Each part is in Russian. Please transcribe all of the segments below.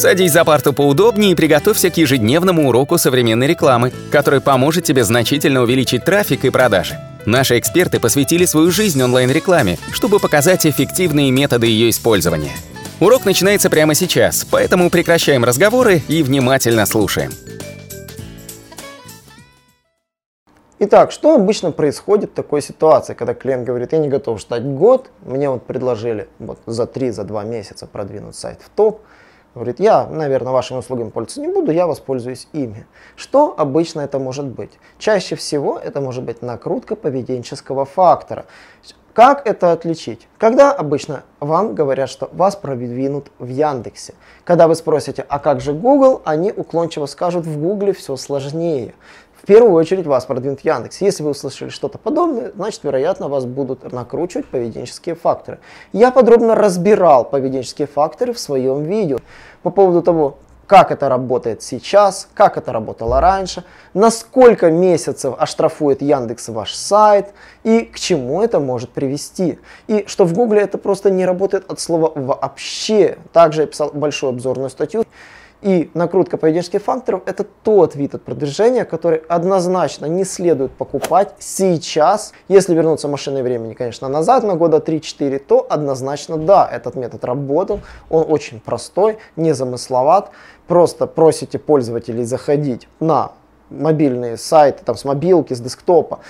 Садись за парту поудобнее и приготовься к ежедневному уроку современной рекламы, который поможет тебе значительно увеличить трафик и продажи. Наши эксперты посвятили свою жизнь онлайн-рекламе, чтобы показать эффективные методы ее использования. Урок начинается прямо сейчас, поэтому прекращаем разговоры и внимательно слушаем. Итак, что обычно происходит в такой ситуации, когда клиент говорит, я не готов ждать год, мне вот предложили вот за 3, за 2 месяца продвинуть сайт в топ, Говорит, я, наверное, вашими услугами пользоваться не буду, я воспользуюсь ими. Что обычно это может быть? Чаще всего это может быть накрутка поведенческого фактора. Как это отличить? Когда обычно вам говорят, что вас продвинут в Яндексе. Когда вы спросите, а как же Google, они уклончиво скажут, в Гугле все сложнее в первую очередь вас продвинет Яндекс. Если вы услышали что-то подобное, значит, вероятно, вас будут накручивать поведенческие факторы. Я подробно разбирал поведенческие факторы в своем видео по поводу того, как это работает сейчас, как это работало раньше, на сколько месяцев оштрафует Яндекс ваш сайт и к чему это может привести. И что в Гугле это просто не работает от слова вообще. Также я писал большую обзорную статью. И накрутка поведенческих факторов – это тот вид от продвижения, который однозначно не следует покупать сейчас. Если вернуться машиной времени, конечно, назад на года 3-4, то однозначно да, этот метод работал. Он очень простой, незамысловат. Просто просите пользователей заходить на мобильные сайты, там, с мобилки, с десктопа,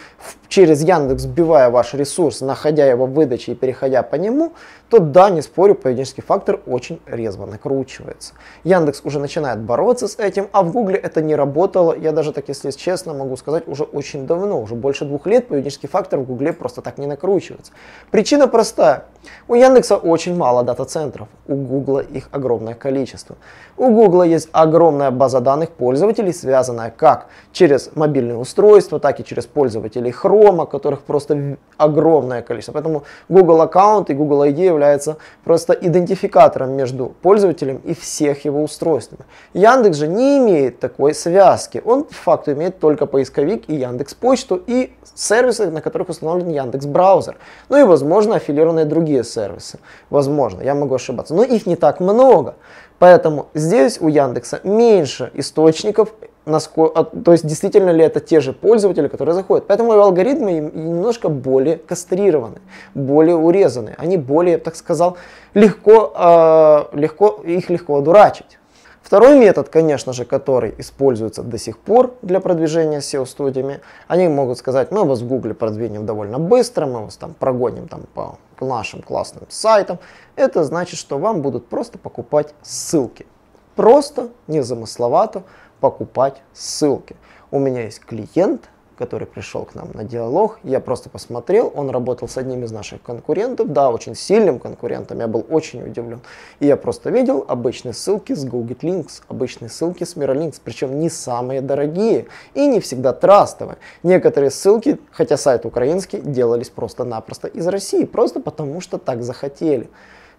через Яндекс вбивая ваш ресурс, находя его в выдаче и переходя по нему, то да, не спорю, поведенческий фактор очень резво накручивается. Яндекс уже начинает бороться с этим, а в Гугле это не работало. Я даже так, если честно, могу сказать, уже очень давно, уже больше двух лет поведенческий фактор в Гугле просто так не накручивается. Причина простая. У Яндекса очень мало дата-центров, у Гугла их огромное количество. У Гугла есть огромная база данных пользователей, связанная как через мобильные устройства, так и через пользователей Chrome, которых просто огромное количество. Поэтому Google аккаунт и Google ID являются просто идентификатором между пользователем и всех его устройствами. Яндекс же не имеет такой связки. Он по факту имеет только поисковик и Яндекс Почту и сервисы, на которых установлен Яндекс Браузер. Ну и, возможно, аффилированные другие сервисы. Возможно, я могу ошибаться. Но их не так много. Поэтому здесь у Яндекса меньше источников насколько, то есть действительно ли это те же пользователи, которые заходят. Поэтому алгоритмы немножко более кастрированы, более урезаны. Они более, так сказал, легко, э, легко, их легко одурачить. Второй метод, конечно же, который используется до сих пор для продвижения SEO-студиями, они могут сказать, мы вас в Google продвинем довольно быстро, мы вас там прогоним там, по нашим классным сайтам. Это значит, что вам будут просто покупать ссылки. Просто, незамысловато, покупать ссылки. У меня есть клиент, который пришел к нам на диалог. Я просто посмотрел, он работал с одним из наших конкурентов, да, очень сильным конкурентом, я был очень удивлен. И я просто видел обычные ссылки с Google Links, обычные ссылки с Miralinks, причем не самые дорогие и не всегда трастовые. Некоторые ссылки, хотя сайт украинский, делались просто-напросто из России, просто потому что так захотели.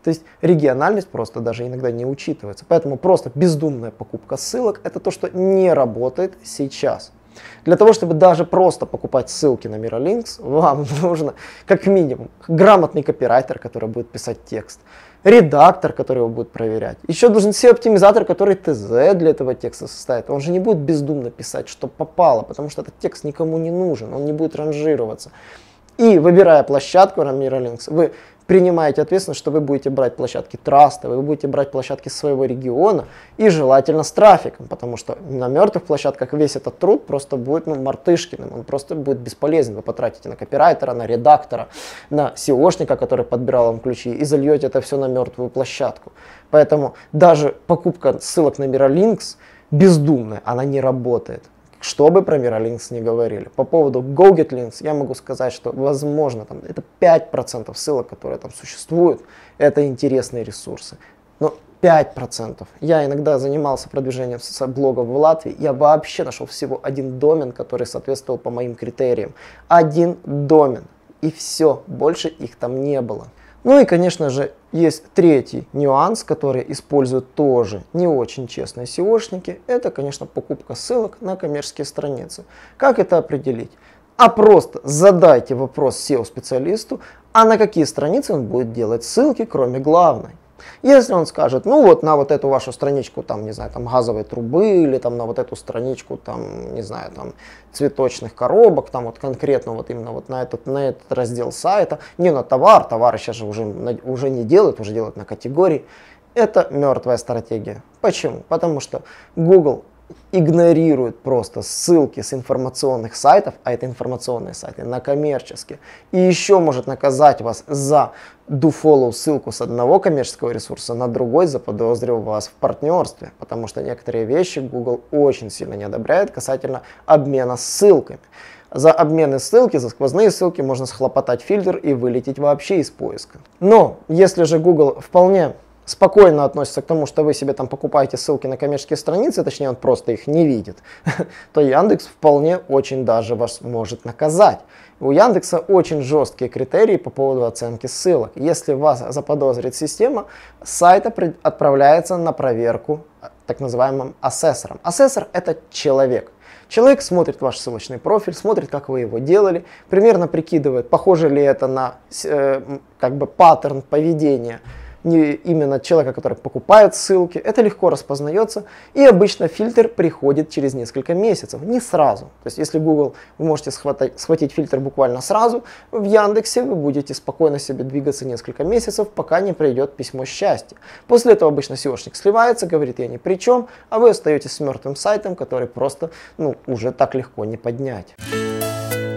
То есть региональность просто даже иногда не учитывается. Поэтому просто бездумная покупка ссылок это то, что не работает сейчас. Для того, чтобы даже просто покупать ссылки на Miralinks, вам нужно как минимум грамотный копирайтер, который будет писать текст, редактор, который его будет проверять. Еще должен SEO-оптимизатор, который ТЗ для этого текста составит. Он же не будет бездумно писать, что попало, потому что этот текст никому не нужен, он не будет ранжироваться. И выбирая площадку на Miralinks, вы принимаете ответственность, что вы будете брать площадки траста, вы будете брать площадки своего региона и желательно с трафиком, потому что на мертвых площадках весь этот труд просто будет ну, мартышкиным, он просто будет бесполезен. Вы потратите на копирайтера, на редактора, на SEOшника, который подбирал вам ключи, и зальете это все на мертвую площадку. Поэтому даже покупка ссылок на Miralinks бездумная, она не работает что бы про Miralinks не говорили. По поводу GoGetLinks я могу сказать, что возможно там, это 5% ссылок, которые там существуют, это интересные ресурсы. Но 5%. Я иногда занимался продвижением блогов в Латвии, я вообще нашел всего один домен, который соответствовал по моим критериям. Один домен. И все, больше их там не было. Ну и, конечно же, есть третий нюанс, который используют тоже не очень честные SEOшники. Это, конечно, покупка ссылок на коммерческие страницы. Как это определить? А просто задайте вопрос SEO-специалисту, а на какие страницы он будет делать ссылки, кроме главной. Если он скажет, ну вот на вот эту вашу страничку, там, не знаю, там газовой трубы или там на вот эту страничку, там, не знаю, там цветочных коробок, там вот конкретно вот именно вот на этот, на этот раздел сайта, не на товар, товары сейчас же уже, уже не делают, уже делают на категории. Это мертвая стратегия. Почему? Потому что Google игнорирует просто ссылки с информационных сайтов, а это информационные сайты, на коммерческие, и еще может наказать вас за do ссылку с одного коммерческого ресурса на другой, заподозрив вас в партнерстве, потому что некоторые вещи Google очень сильно не одобряет касательно обмена ссылками. За обмены ссылки, за сквозные ссылки можно схлопотать фильтр и вылететь вообще из поиска. Но если же Google вполне спокойно относится к тому, что вы себе там покупаете ссылки на коммерческие страницы, точнее он просто их не видит, то Яндекс вполне очень даже вас может наказать. У Яндекса очень жесткие критерии по поводу оценки ссылок. Если вас заподозрит система, сайт отправляется на проверку так называемым асессором. Асессор это человек. Человек смотрит ваш ссылочный профиль, смотрит, как вы его делали, примерно прикидывает, похоже ли это на э, как бы паттерн поведения не именно человека, который покупает ссылки. Это легко распознается. И обычно фильтр приходит через несколько месяцев, не сразу. То есть если Google, вы можете схватать, схватить фильтр буквально сразу, в Яндексе вы будете спокойно себе двигаться несколько месяцев, пока не придет письмо счастья. После этого обычно SEOшник сливается, говорит, я ни при чем, а вы остаетесь с мертвым сайтом, который просто ну, уже так легко не поднять.